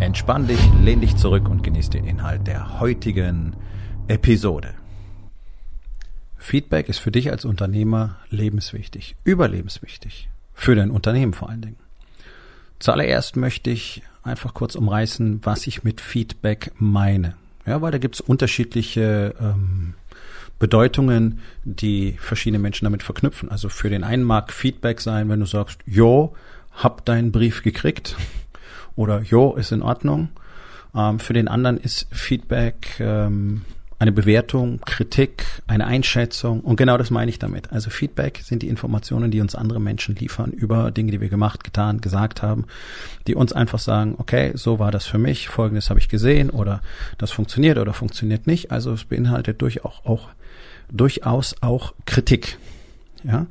Entspann dich, lehn dich zurück und genieß den Inhalt der heutigen Episode. Feedback ist für dich als Unternehmer lebenswichtig, überlebenswichtig. Für dein Unternehmen vor allen Dingen. Zuallererst möchte ich einfach kurz umreißen, was ich mit Feedback meine. Ja, weil da gibt es unterschiedliche ähm, Bedeutungen, die verschiedene Menschen damit verknüpfen. Also für den einen mag Feedback sein, wenn du sagst, jo, hab deinen Brief gekriegt oder Jo, ist in Ordnung. Ähm, für den anderen ist Feedback ähm, eine Bewertung, Kritik, eine Einschätzung und genau das meine ich damit. Also Feedback sind die Informationen, die uns andere Menschen liefern über Dinge, die wir gemacht, getan, gesagt haben, die uns einfach sagen, okay, so war das für mich, folgendes habe ich gesehen oder das funktioniert oder funktioniert nicht. Also es beinhaltet durchaus auch, durchaus auch Kritik. Ja,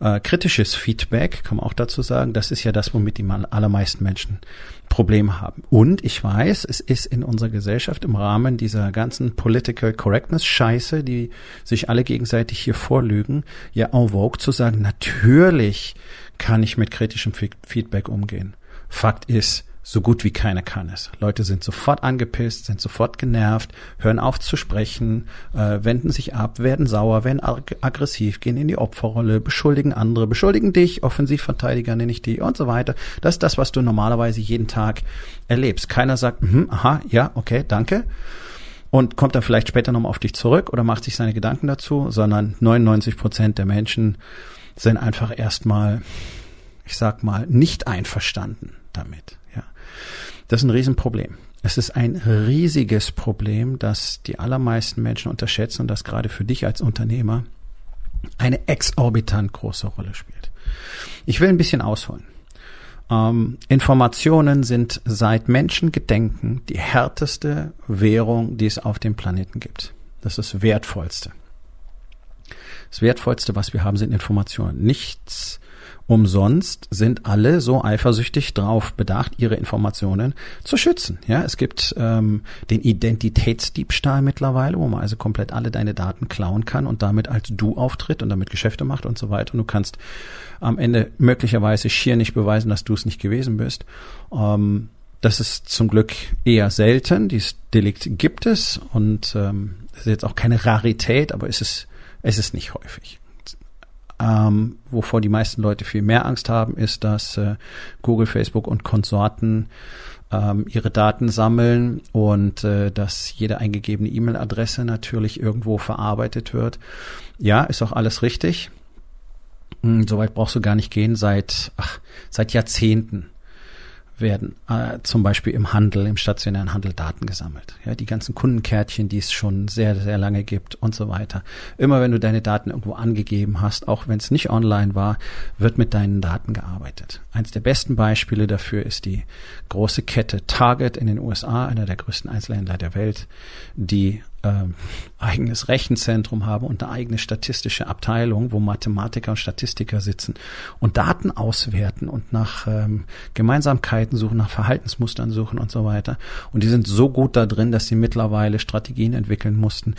äh, kritisches Feedback kann man auch dazu sagen. Das ist ja das, womit die allermeisten Menschen Probleme haben. Und ich weiß, es ist in unserer Gesellschaft im Rahmen dieser ganzen Political Correctness Scheiße, die sich alle gegenseitig hier vorlügen, ja en vogue zu sagen, natürlich kann ich mit kritischem Feedback umgehen. Fakt ist, so gut wie keiner kann es. Leute sind sofort angepisst, sind sofort genervt, hören auf zu sprechen, äh, wenden sich ab, werden sauer, werden ag aggressiv, gehen in die Opferrolle, beschuldigen andere, beschuldigen dich, Offensivverteidiger nenne ich die und so weiter. Das ist das, was du normalerweise jeden Tag erlebst. Keiner sagt, mh, aha, ja, okay, danke und kommt dann vielleicht später nochmal auf dich zurück oder macht sich seine Gedanken dazu, sondern 99 Prozent der Menschen sind einfach erstmal, ich sag mal, nicht einverstanden damit. Das ist ein Riesenproblem. Es ist ein riesiges Problem, das die allermeisten Menschen unterschätzen und das gerade für dich als Unternehmer eine exorbitant große Rolle spielt. Ich will ein bisschen ausholen. Ähm, Informationen sind seit Menschengedenken die härteste Währung, die es auf dem Planeten gibt. Das ist das Wertvollste. Das Wertvollste, was wir haben, sind Informationen. Nichts Umsonst sind alle so eifersüchtig drauf bedacht, ihre Informationen zu schützen. Ja, es gibt ähm, den Identitätsdiebstahl mittlerweile, wo man also komplett alle deine Daten klauen kann und damit als du auftritt und damit Geschäfte macht und so weiter. Und du kannst am Ende möglicherweise schier nicht beweisen, dass du es nicht gewesen bist. Ähm, das ist zum Glück eher selten. Dieses Delikt gibt es und ähm, ist jetzt auch keine Rarität, aber es ist, es ist nicht häufig. Ähm, wovor die meisten Leute viel mehr Angst haben, ist, dass äh, Google, Facebook und Konsorten ähm, ihre Daten sammeln und äh, dass jede eingegebene E-Mail-Adresse natürlich irgendwo verarbeitet wird. Ja, ist auch alles richtig. Hm, Soweit brauchst du gar nicht gehen. Seit, ach, seit Jahrzehnten werden äh, zum Beispiel im Handel, im stationären Handel Daten gesammelt. Ja, die ganzen Kundenkärtchen, die es schon sehr, sehr lange gibt und so weiter. Immer wenn du deine Daten irgendwo angegeben hast, auch wenn es nicht online war, wird mit deinen Daten gearbeitet. Eins der besten Beispiele dafür ist die große Kette Target in den USA, einer der größten Einzelhändler der Welt, die ähm, eigenes Rechenzentrum haben und eine eigene statistische Abteilung, wo Mathematiker und Statistiker sitzen und Daten auswerten und nach ähm, Gemeinsamkeiten suchen, nach Verhaltensmustern suchen und so weiter. Und die sind so gut da drin, dass sie mittlerweile Strategien entwickeln mussten,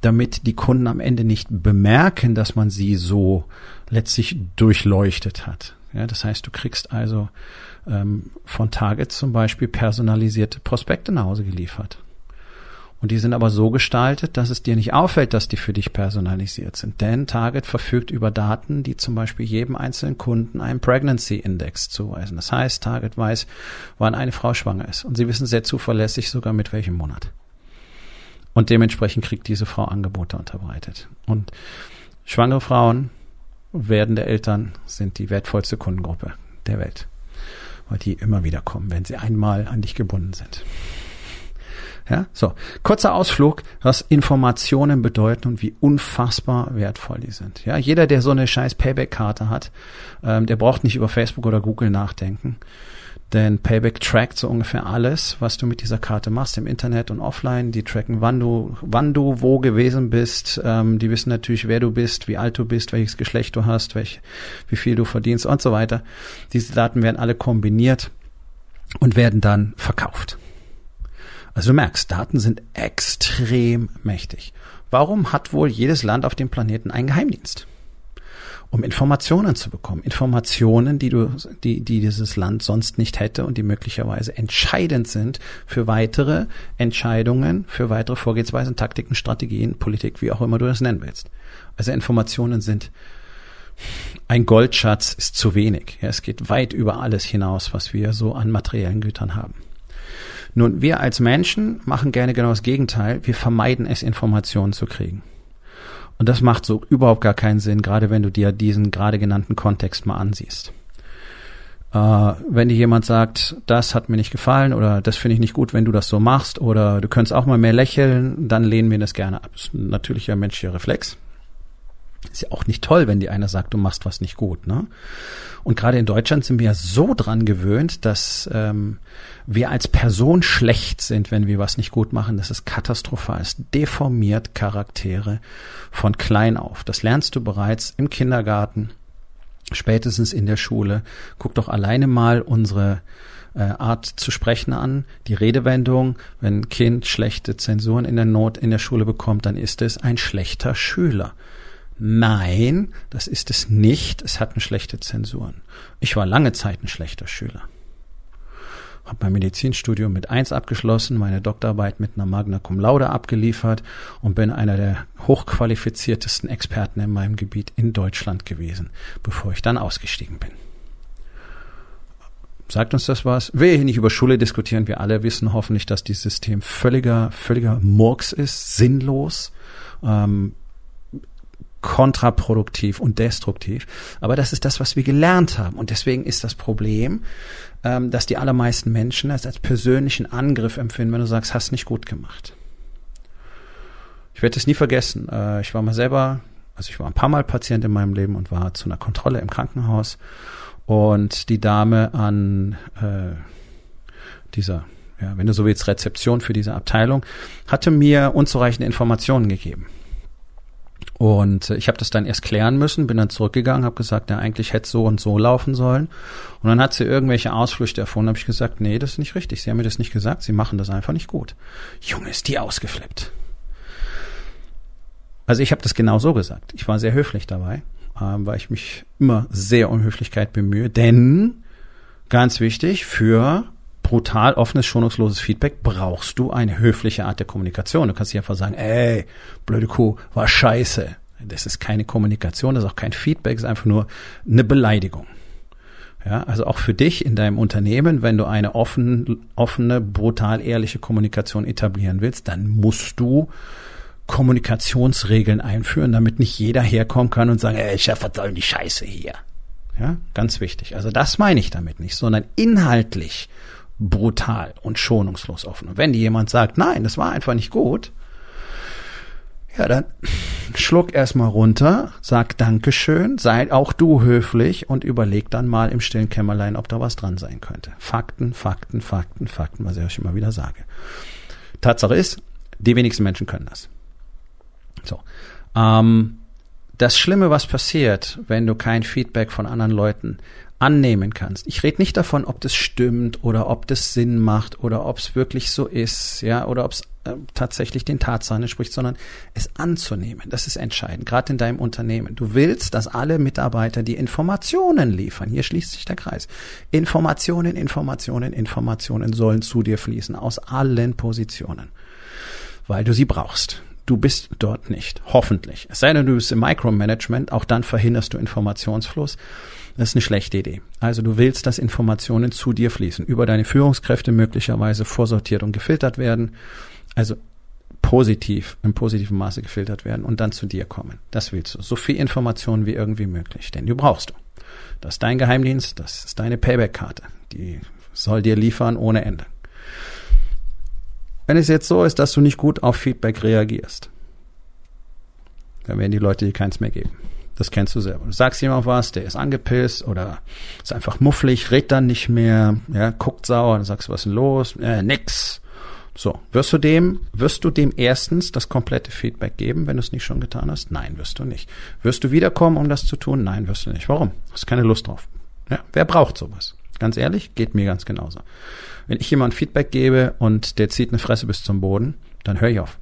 damit die Kunden am Ende nicht bemerken, dass man sie so letztlich durchleuchtet hat. Ja, das heißt, du kriegst also ähm, von Target zum Beispiel personalisierte Prospekte nach Hause geliefert. Und die sind aber so gestaltet, dass es dir nicht auffällt, dass die für dich personalisiert sind. Denn Target verfügt über Daten, die zum Beispiel jedem einzelnen Kunden einen Pregnancy Index zuweisen. Das heißt, Target weiß, wann eine Frau schwanger ist. Und sie wissen sehr zuverlässig sogar mit welchem Monat. Und dementsprechend kriegt diese Frau Angebote unterbreitet. Und schwangere Frauen, werdende Eltern sind die wertvollste Kundengruppe der Welt. Weil die immer wieder kommen, wenn sie einmal an dich gebunden sind. Ja, so. Kurzer Ausflug, was Informationen bedeuten und wie unfassbar wertvoll die sind. Ja, jeder, der so eine scheiß Payback-Karte hat, ähm, der braucht nicht über Facebook oder Google nachdenken. Denn Payback trackt so ungefähr alles, was du mit dieser Karte machst im Internet und offline. Die tracken, wann du, wann du wo gewesen bist. Ähm, die wissen natürlich, wer du bist, wie alt du bist, welches Geschlecht du hast, welch, wie viel du verdienst und so weiter. Diese Daten werden alle kombiniert und werden dann verkauft. Also du merkst, Daten sind extrem mächtig. Warum hat wohl jedes Land auf dem Planeten einen Geheimdienst? um Informationen zu bekommen. Informationen, die du, die, die dieses Land sonst nicht hätte und die möglicherweise entscheidend sind für weitere Entscheidungen, für weitere Vorgehensweisen, Taktiken, Strategien, Politik, wie auch immer du das nennen willst. Also Informationen sind ein Goldschatz ist zu wenig. Ja, es geht weit über alles hinaus, was wir so an materiellen Gütern haben. Nun, wir als Menschen machen gerne genau das Gegenteil. Wir vermeiden es, Informationen zu kriegen. Und das macht so überhaupt gar keinen Sinn, gerade wenn du dir diesen gerade genannten Kontext mal ansiehst. Äh, wenn dir jemand sagt, das hat mir nicht gefallen oder das finde ich nicht gut, wenn du das so machst oder du könntest auch mal mehr lächeln, dann lehnen wir das gerne ab. Das ist ein natürlicher menschlicher Reflex. Ist ja auch nicht toll, wenn dir einer sagt, du machst was nicht gut. Ne? Und gerade in Deutschland sind wir ja so dran gewöhnt, dass ähm, wir als Person schlecht sind, wenn wir was nicht gut machen. Das ist katastrophal. Es deformiert Charaktere von klein auf. Das lernst du bereits im Kindergarten, spätestens in der Schule. Guck doch alleine mal unsere äh, Art zu sprechen an, die Redewendung, wenn ein Kind schlechte Zensuren in der Not in der Schule bekommt, dann ist es ein schlechter Schüler. Nein, das ist es nicht. Es hat eine schlechte Zensuren. Ich war lange Zeit ein schlechter Schüler. Habe mein Medizinstudium mit eins abgeschlossen, meine Doktorarbeit mit einer Magna Cum Laude abgeliefert und bin einer der hochqualifiziertesten Experten in meinem Gebiet in Deutschland gewesen, bevor ich dann ausgestiegen bin. Sagt uns das was? Wir hier nicht über Schule diskutieren. Wir alle wissen hoffentlich, dass dieses System völliger, völliger Murks ist, sinnlos. Ähm, kontraproduktiv und destruktiv. Aber das ist das, was wir gelernt haben. Und deswegen ist das Problem, ähm, dass die allermeisten Menschen das als persönlichen Angriff empfinden, wenn du sagst, hast nicht gut gemacht. Ich werde es nie vergessen. Äh, ich war mal selber, also ich war ein paar Mal Patient in meinem Leben und war zu einer Kontrolle im Krankenhaus. Und die Dame an äh, dieser ja, wenn du so willst, Rezeption für diese Abteilung, hatte mir unzureichende Informationen gegeben. Und ich habe das dann erst klären müssen, bin dann zurückgegangen, habe gesagt, ja, eigentlich hätte so und so laufen sollen. Und dann hat sie irgendwelche Ausflüchte erfunden, habe ich gesagt, nee, das ist nicht richtig. Sie haben mir das nicht gesagt, sie machen das einfach nicht gut. Junge, ist die ausgeflippt. Also ich habe das genau so gesagt. Ich war sehr höflich dabei, ähm, weil ich mich immer sehr um Höflichkeit bemühe. Denn, ganz wichtig, für brutal offenes, schonungsloses Feedback brauchst du eine höfliche Art der Kommunikation. Du kannst nicht einfach sagen, ey, blöde Kuh, war scheiße. Das ist keine Kommunikation, das ist auch kein Feedback, das ist einfach nur eine Beleidigung. Ja, also auch für dich in deinem Unternehmen, wenn du eine offen, offene, brutal ehrliche Kommunikation etablieren willst, dann musst du Kommunikationsregeln einführen, damit nicht jeder herkommen kann und sagen, ey, Chef, was soll die Scheiße hier? Ja, ganz wichtig. Also das meine ich damit nicht, sondern inhaltlich brutal und schonungslos offen. Und wenn dir jemand sagt, nein, das war einfach nicht gut, ja, dann schluck erstmal runter, sag Dankeschön, sei auch du höflich und überleg dann mal im stillen Kämmerlein, ob da was dran sein könnte. Fakten, Fakten, Fakten, Fakten, was ich euch immer wieder sage. Tatsache ist, die wenigsten Menschen können das. So. Ähm, das Schlimme, was passiert, wenn du kein Feedback von anderen Leuten annehmen kannst. Ich rede nicht davon, ob das stimmt oder ob das Sinn macht oder ob es wirklich so ist, ja, oder ob es äh, tatsächlich den Tatsachen entspricht, sondern es anzunehmen. Das ist entscheidend, gerade in deinem Unternehmen. Du willst, dass alle Mitarbeiter die Informationen liefern. Hier schließt sich der Kreis. Informationen, Informationen, Informationen sollen zu dir fließen aus allen Positionen, weil du sie brauchst. Du bist dort nicht, hoffentlich. Es sei denn, du bist im Micromanagement, auch dann verhinderst du Informationsfluss. Das ist eine schlechte Idee. Also du willst, dass Informationen zu dir fließen, über deine Führungskräfte möglicherweise vorsortiert und gefiltert werden. Also positiv, im positiven Maße gefiltert werden und dann zu dir kommen. Das willst du. So viel Informationen wie irgendwie möglich, denn du brauchst du. Das ist dein Geheimdienst, das ist deine Payback-Karte. Die soll dir liefern ohne Ende. Wenn es jetzt so ist, dass du nicht gut auf Feedback reagierst, dann werden die Leute dir keins mehr geben. Das kennst du selber. Du sagst jemand was, der ist angepisst oder ist einfach mufflig, redet dann nicht mehr, ja, guckt sauer, dann sagst du, was ist denn los? Äh, nix. So, wirst du dem, wirst du dem erstens das komplette Feedback geben, wenn du es nicht schon getan hast? Nein, wirst du nicht. Wirst du wiederkommen, um das zu tun? Nein, wirst du nicht. Warum? Hast keine Lust drauf. Ja, wer braucht sowas? Ganz ehrlich, geht mir ganz genauso. Wenn ich jemand Feedback gebe und der zieht eine Fresse bis zum Boden, dann höre ich auf.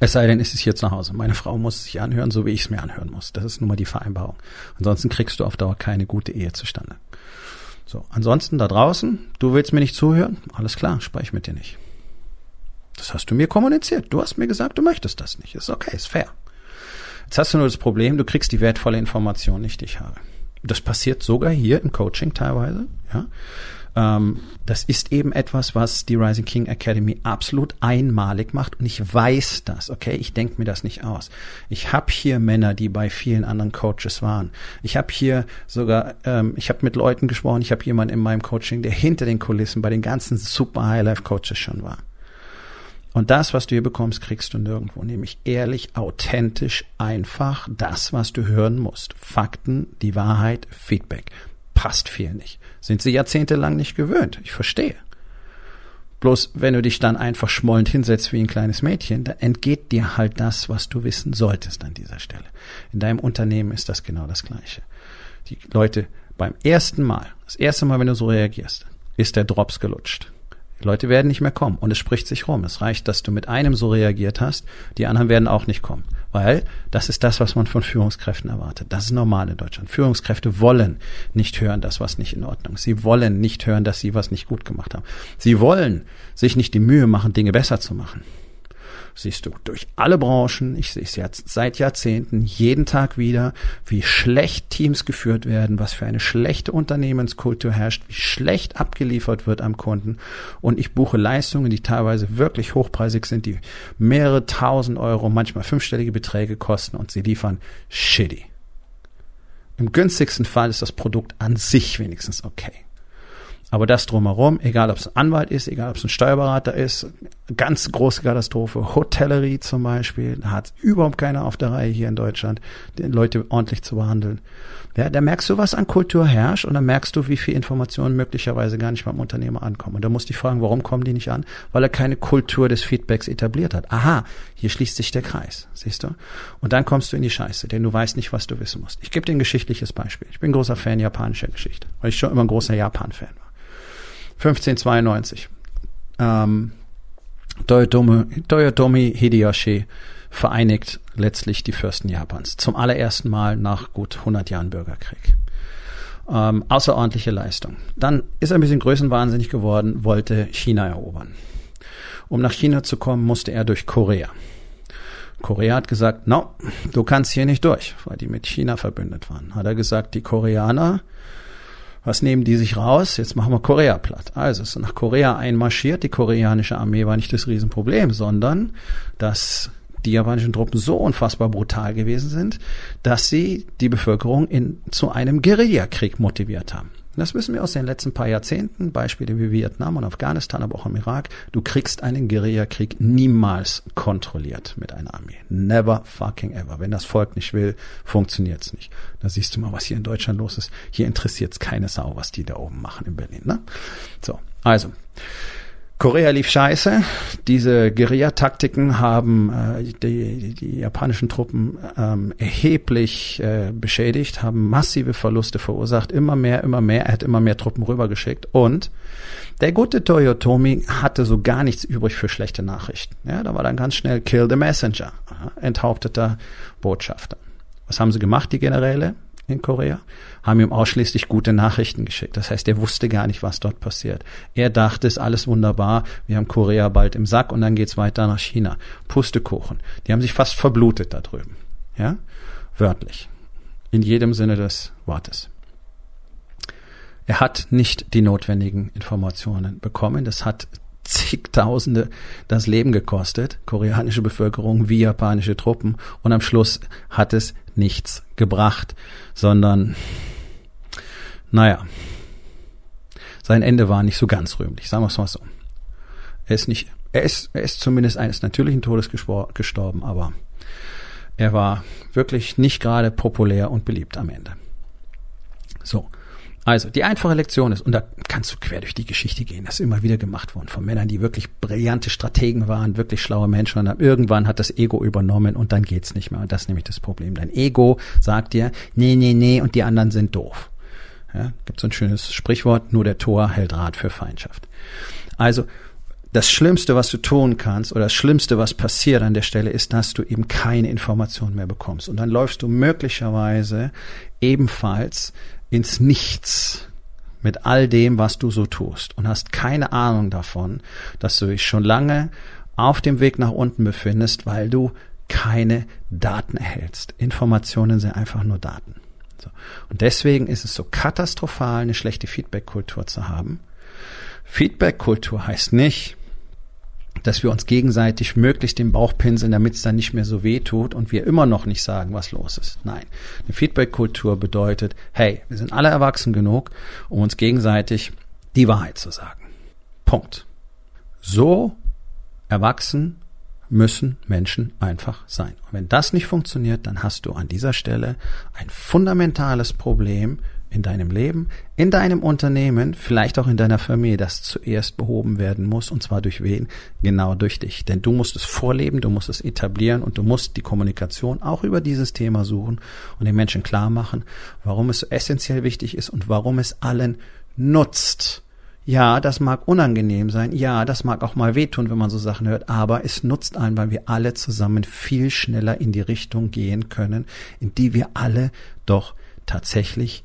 Es sei denn, ist es hier zu Hause. Meine Frau muss es sich anhören, so wie ich es mir anhören muss. Das ist nun mal die Vereinbarung. Ansonsten kriegst du auf Dauer keine gute Ehe zustande. So, ansonsten da draußen, du willst mir nicht zuhören? Alles klar, sprech mit dir nicht. Das hast du mir kommuniziert. Du hast mir gesagt, du möchtest das nicht. Ist okay, ist fair. Jetzt hast du nur das Problem, du kriegst die wertvolle Information nicht, die ich habe. Das passiert sogar hier im Coaching teilweise, ja. Ähm, das ist eben etwas, was die Rising King Academy absolut einmalig macht und ich weiß das, okay? Ich denke mir das nicht aus. Ich habe hier Männer, die bei vielen anderen Coaches waren. Ich habe hier sogar, ähm, ich habe mit Leuten gesprochen, ich habe jemanden in meinem Coaching, der hinter den Kulissen bei den ganzen super High-Life-Coaches schon war. Und das, was du hier bekommst, kriegst du nirgendwo, nämlich ehrlich, authentisch, einfach das, was du hören musst. Fakten, die Wahrheit, Feedback passt viel nicht. Sind sie jahrzehntelang nicht gewöhnt. Ich verstehe. Bloß wenn du dich dann einfach schmollend hinsetzt wie ein kleines Mädchen, dann entgeht dir halt das, was du wissen solltest an dieser Stelle. In deinem Unternehmen ist das genau das Gleiche. Die Leute beim ersten Mal, das erste Mal, wenn du so reagierst, ist der Drops gelutscht. Leute werden nicht mehr kommen und es spricht sich rum. Es reicht, dass du mit einem so reagiert hast, die anderen werden auch nicht kommen. Weil das ist das, was man von Führungskräften erwartet. Das ist normal in Deutschland. Führungskräfte wollen nicht hören, das was nicht in Ordnung ist. Sie wollen nicht hören, dass sie was nicht gut gemacht haben. Sie wollen sich nicht die Mühe machen, Dinge besser zu machen siehst du durch alle Branchen, ich sehe es jetzt seit Jahrzehnten, jeden Tag wieder, wie schlecht Teams geführt werden, was für eine schlechte Unternehmenskultur herrscht, wie schlecht abgeliefert wird am Kunden. Und ich buche Leistungen, die teilweise wirklich hochpreisig sind, die mehrere tausend Euro, manchmal fünfstellige Beträge kosten und sie liefern shitty. Im günstigsten Fall ist das Produkt an sich wenigstens okay. Aber das drumherum, egal ob es ein Anwalt ist, egal ob es ein Steuerberater ist, ganz große Katastrophe, Hotellerie zum Beispiel, da hat überhaupt keiner auf der Reihe hier in Deutschland, die Leute ordentlich zu behandeln. Ja, da merkst du, was an Kultur herrscht und dann merkst du, wie viel Informationen möglicherweise gar nicht beim Unternehmer ankommen. Und da musst du dich fragen, warum kommen die nicht an? Weil er keine Kultur des Feedbacks etabliert hat. Aha, hier schließt sich der Kreis, siehst du? Und dann kommst du in die Scheiße, denn du weißt nicht, was du wissen musst. Ich gebe dir ein geschichtliches Beispiel. Ich bin großer Fan japanischer Geschichte, weil ich schon immer ein großer Japan-Fan war. 1592. Ähm, Toyotomi, Hideyoshi vereinigt letztlich die Fürsten Japans. Zum allerersten Mal nach gut 100 Jahren Bürgerkrieg. Ähm, außerordentliche Leistung. Dann ist er ein bisschen größenwahnsinnig geworden, wollte China erobern. Um nach China zu kommen, musste er durch Korea. Korea hat gesagt, no, du kannst hier nicht durch, weil die mit China verbündet waren. Hat er gesagt, die Koreaner was nehmen die sich raus? Jetzt machen wir Korea platt. Also ist nach Korea einmarschiert. Die koreanische Armee war nicht das Riesenproblem, sondern dass die japanischen Truppen so unfassbar brutal gewesen sind, dass sie die Bevölkerung in, zu einem Guerillakrieg motiviert haben. Das wissen wir aus den letzten paar Jahrzehnten, Beispiele wie Vietnam und Afghanistan, aber auch im Irak. Du kriegst einen Guerillakrieg niemals kontrolliert mit einer Armee. Never fucking ever. Wenn das Volk nicht will, funktioniert's nicht. Da siehst du mal, was hier in Deutschland los ist. Hier interessiert's keine Sau, was die da oben machen in Berlin. Ne? So, also. Korea lief scheiße. Diese Guerillataktiken haben äh, die, die japanischen Truppen ähm, erheblich äh, beschädigt, haben massive Verluste verursacht, immer mehr, immer mehr. Er hat immer mehr Truppen rübergeschickt und der gute Toyotomi hatte so gar nichts übrig für schlechte Nachrichten. Ja, da war dann ganz schnell Kill the Messenger, enthaupteter Botschafter. Was haben sie gemacht, die Generäle? In Korea, haben ihm ausschließlich gute Nachrichten geschickt. Das heißt, er wusste gar nicht, was dort passiert. Er dachte, es ist alles wunderbar, wir haben Korea bald im Sack und dann geht's weiter nach China. Pustekuchen. Die haben sich fast verblutet da drüben. Ja? Wörtlich. In jedem Sinne des Wortes. Er hat nicht die notwendigen Informationen bekommen. Das hat zigtausende das Leben gekostet, koreanische Bevölkerung wie japanische Truppen. Und am Schluss hat es nichts gebracht, sondern, naja, sein Ende war nicht so ganz rühmlich, sagen wir es mal so. Er ist nicht, er ist, er ist zumindest eines natürlichen Todes gestorben, aber er war wirklich nicht gerade populär und beliebt am Ende. So. Also, die einfache Lektion ist, und da kannst du quer durch die Geschichte gehen, das ist immer wieder gemacht worden von Männern, die wirklich brillante Strategen waren, wirklich schlaue Menschen und dann irgendwann hat das Ego übernommen und dann geht's nicht mehr. Und das ist nämlich das Problem. Dein Ego sagt dir, nee, nee, nee, und die anderen sind doof. Ja, gibt so ein schönes Sprichwort, nur der Tor hält Rat für Feindschaft. Also, das Schlimmste, was du tun kannst, oder das Schlimmste, was passiert an der Stelle, ist, dass du eben keine Information mehr bekommst. Und dann läufst du möglicherweise ebenfalls ins Nichts mit all dem, was du so tust und hast keine Ahnung davon, dass du dich schon lange auf dem Weg nach unten befindest, weil du keine Daten erhältst. Informationen sind einfach nur Daten. So. Und deswegen ist es so katastrophal, eine schlechte Feedback-Kultur zu haben. Feedback-Kultur heißt nicht, dass wir uns gegenseitig möglichst den Bauch pinseln, damit es dann nicht mehr so weh tut und wir immer noch nicht sagen, was los ist. Nein, eine Feedback-Kultur bedeutet, hey, wir sind alle erwachsen genug, um uns gegenseitig die Wahrheit zu sagen. Punkt. So erwachsen müssen Menschen einfach sein. Und wenn das nicht funktioniert, dann hast du an dieser Stelle ein fundamentales Problem in deinem Leben, in deinem Unternehmen, vielleicht auch in deiner Familie, das zuerst behoben werden muss. Und zwar durch wen? Genau durch dich. Denn du musst es vorleben, du musst es etablieren und du musst die Kommunikation auch über dieses Thema suchen und den Menschen klar machen, warum es so essentiell wichtig ist und warum es allen nutzt. Ja, das mag unangenehm sein. Ja, das mag auch mal wehtun, wenn man so Sachen hört. Aber es nutzt einen, weil wir alle zusammen viel schneller in die Richtung gehen können, in die wir alle doch tatsächlich